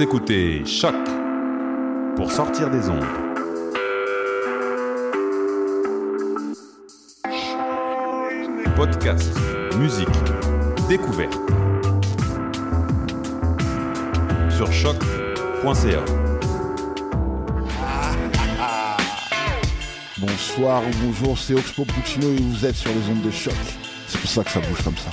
Écoutez Choc pour sortir des ondes. Podcast, musique, découverte. Sur choc.ca. Bonsoir ou bonjour, c'est Oxpo Puccino et vous êtes sur les ondes de choc. C'est pour ça que ça bouge comme ça.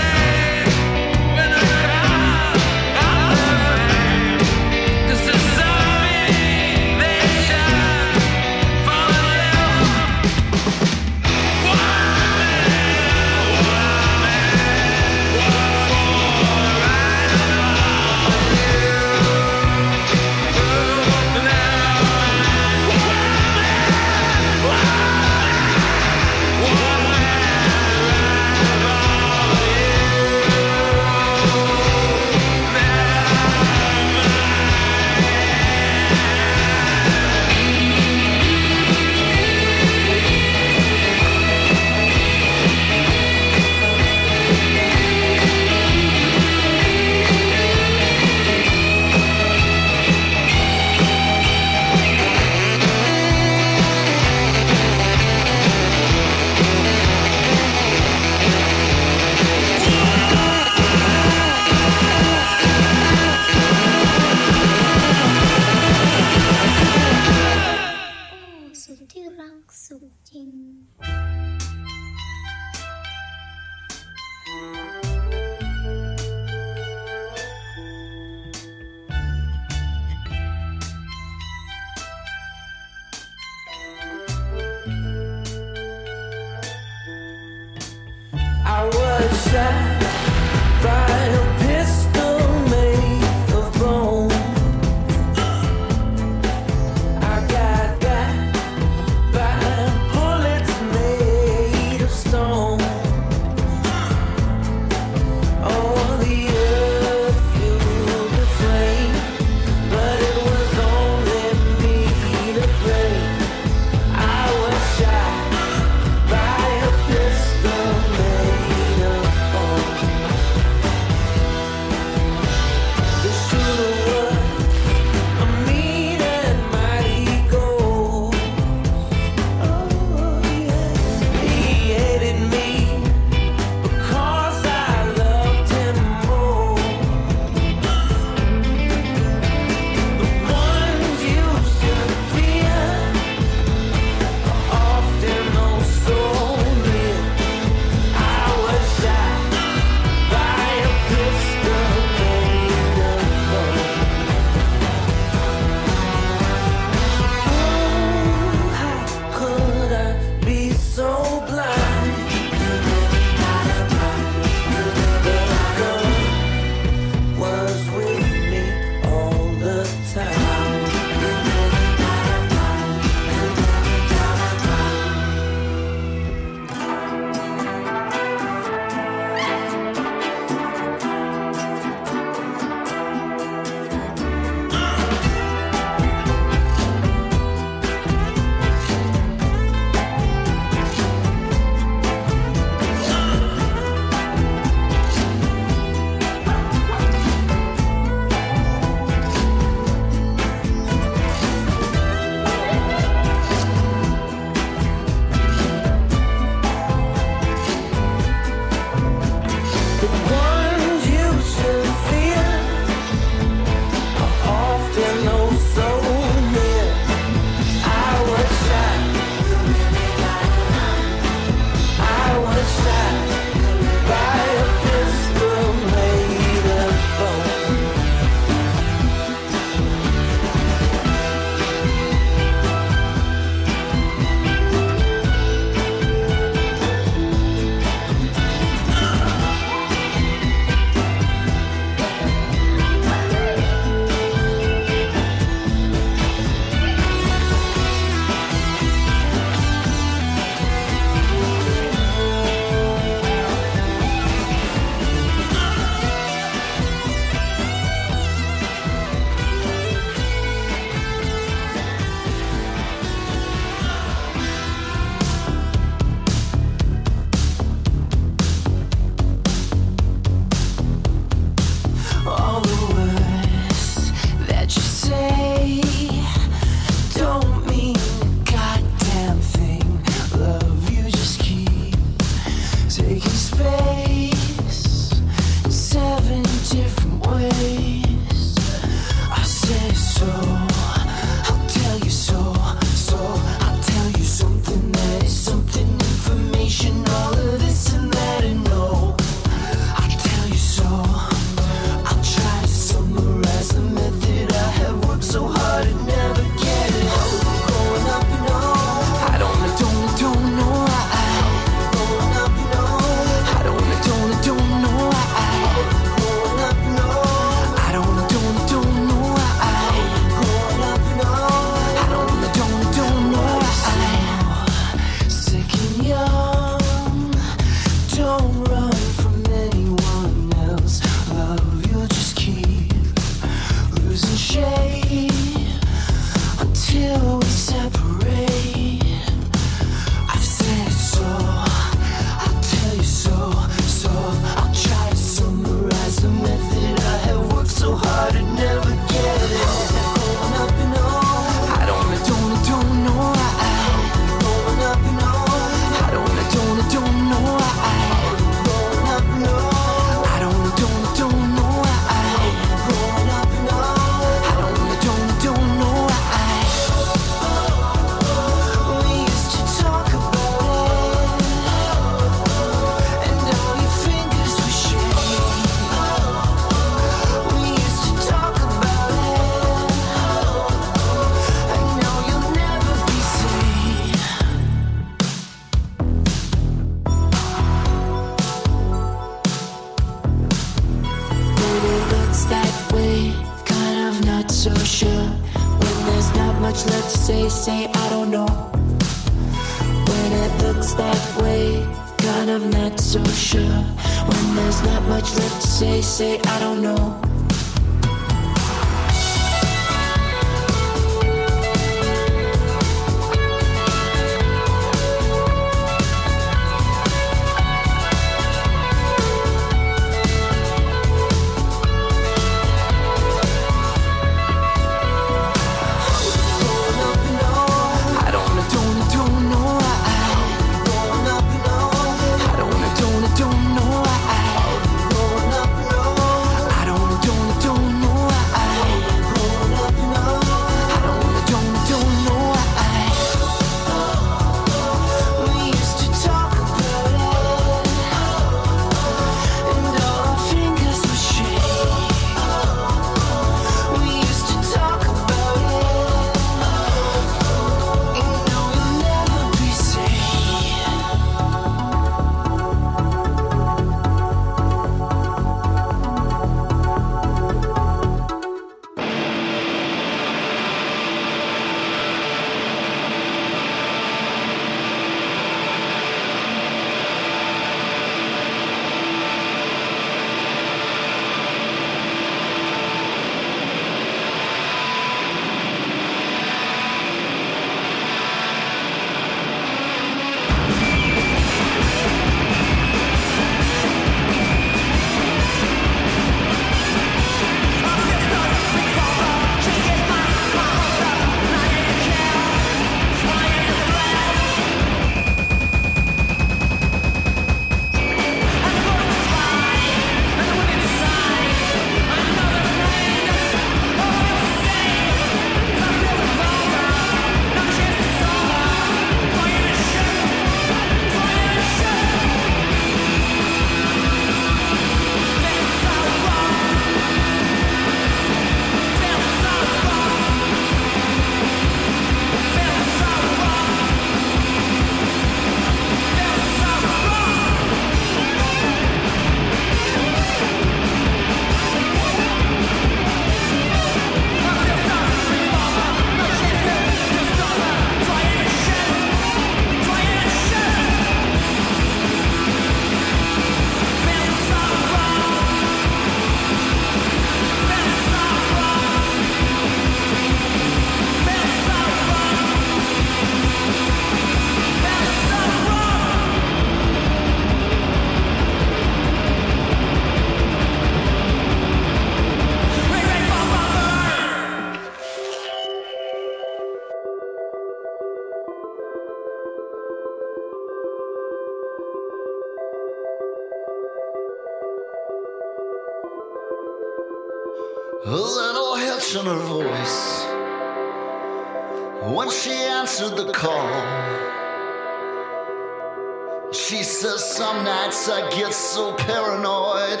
So paranoid.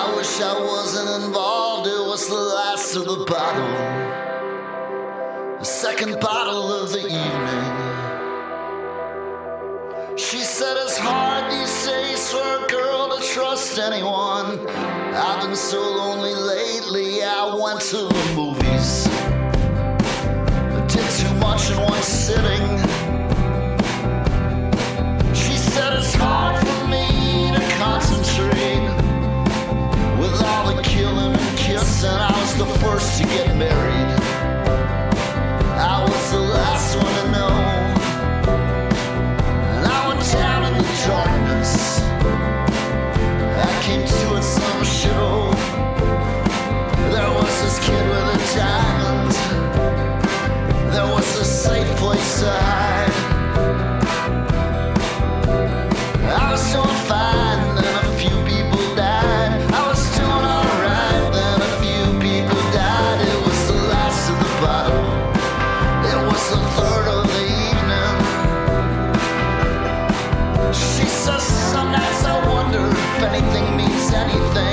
I wish I wasn't involved, it was the last of the bottle. The second bottle of the evening. She said it's hard these days for a girl to trust anyone. I've been so lonely lately, I went to the movies. I did too much in one sitting. She said it's hard all the killing and I was the first to get married. I was the last one to know. And I went down in the darkness. I came to at some show. There was this kid with a diamond. There was a safe place to hide. Jesus, I wonder if anything means anything.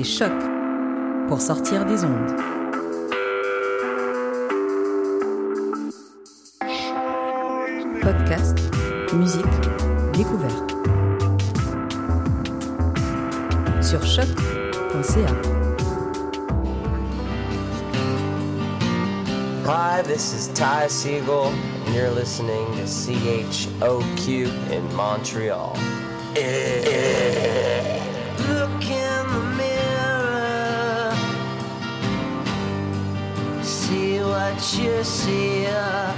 Choc pour sortir des ondes. Podcast, musique, découverte. Sur choc.ca. Hi, this is Ty Siegel, and you're listening to CHOQ in Montreal. Eh, eh. eh. you see.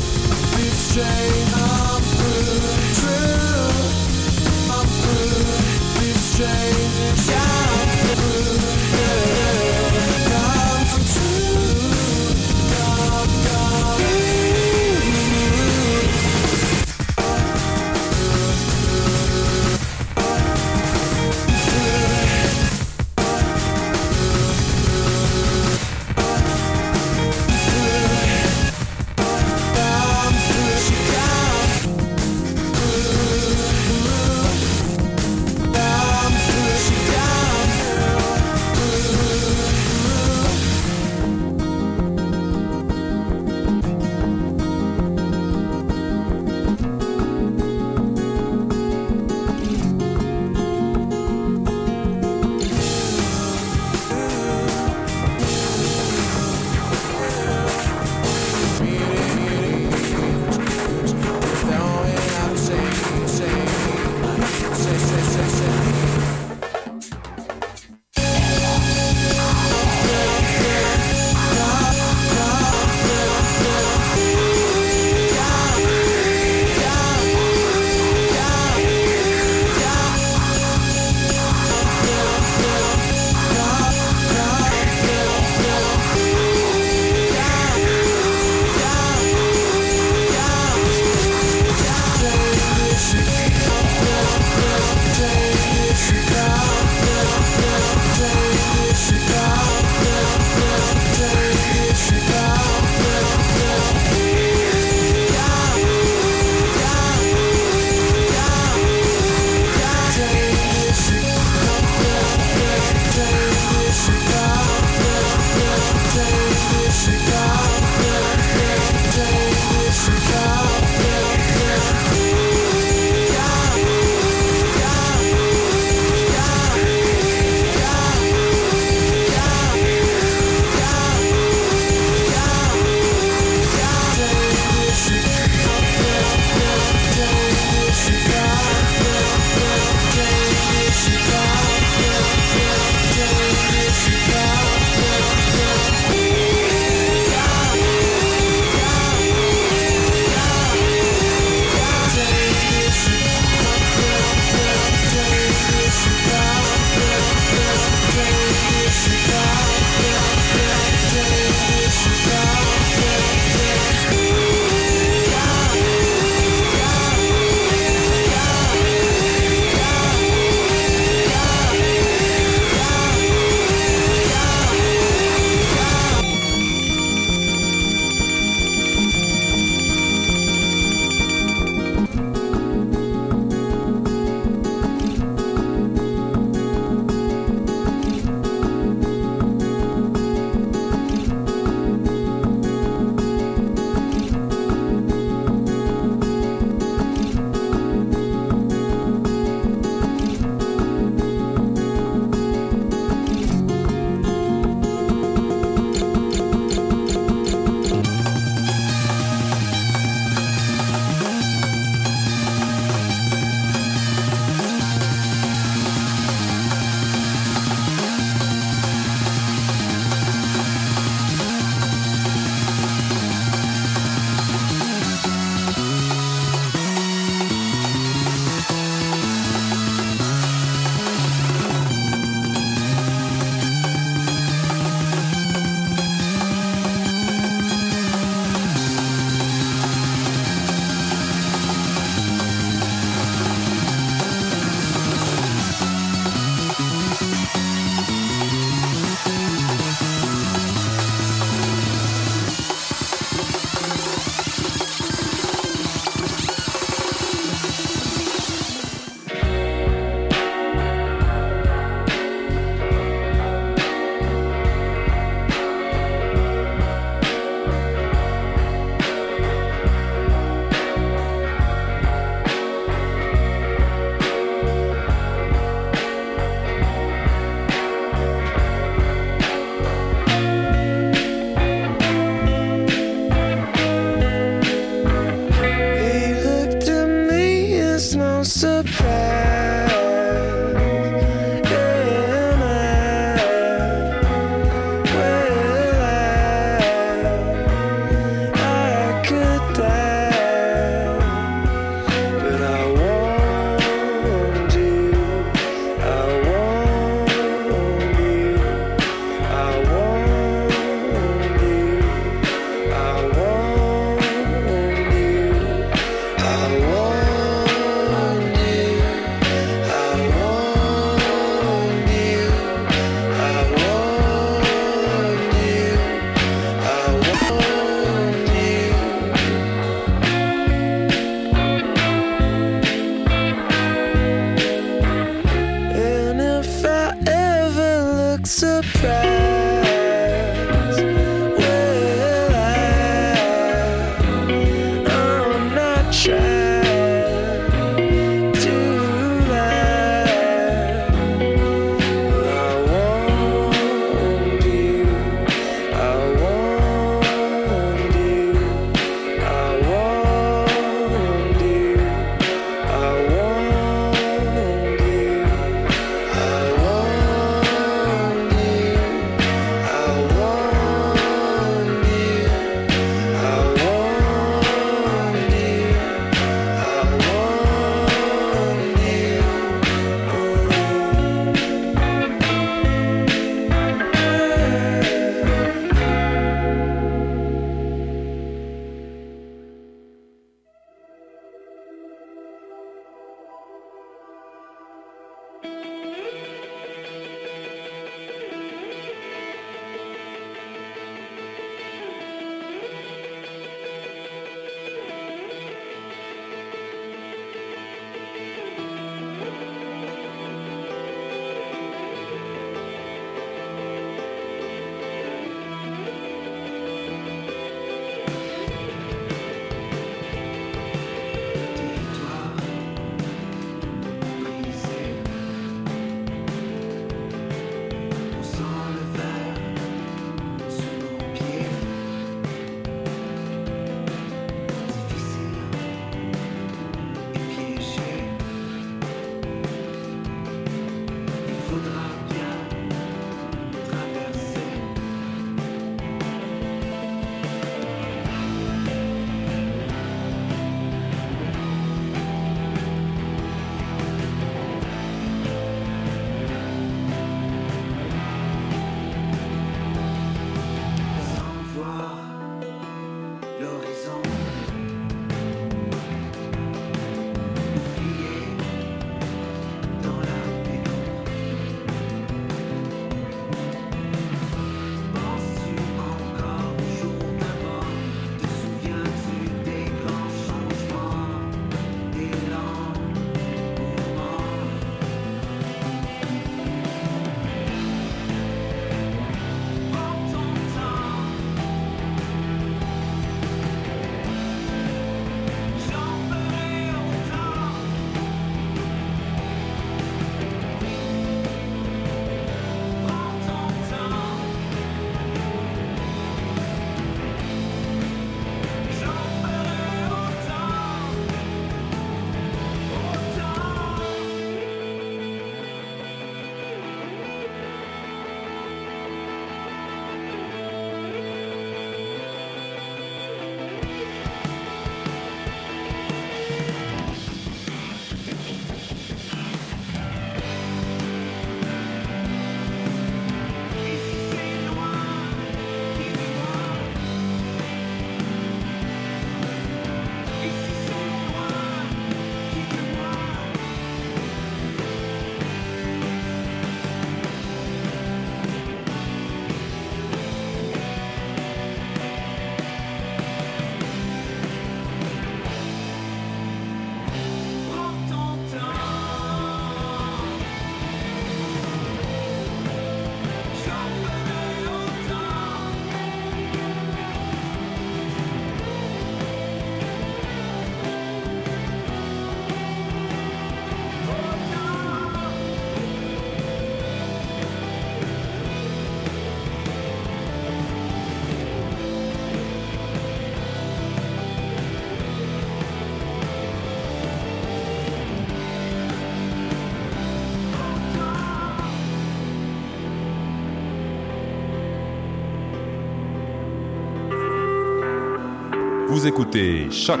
Vous écoutez Choc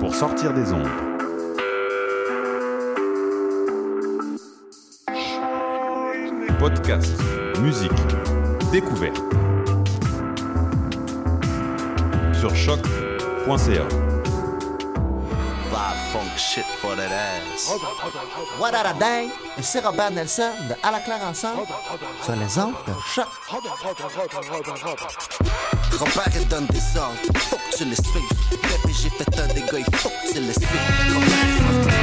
pour sortir des ondes. Podcast, musique, découverte. Sur choc.ca. Vibe funk shit for that ass. What a dang? Et c'est Robert Nelson de À la claire ensemble sur les ondes de choc. Robert il donne des ordres, faut que tu les suives. Bébé j'ai fait un dégât, faut que tu les suives.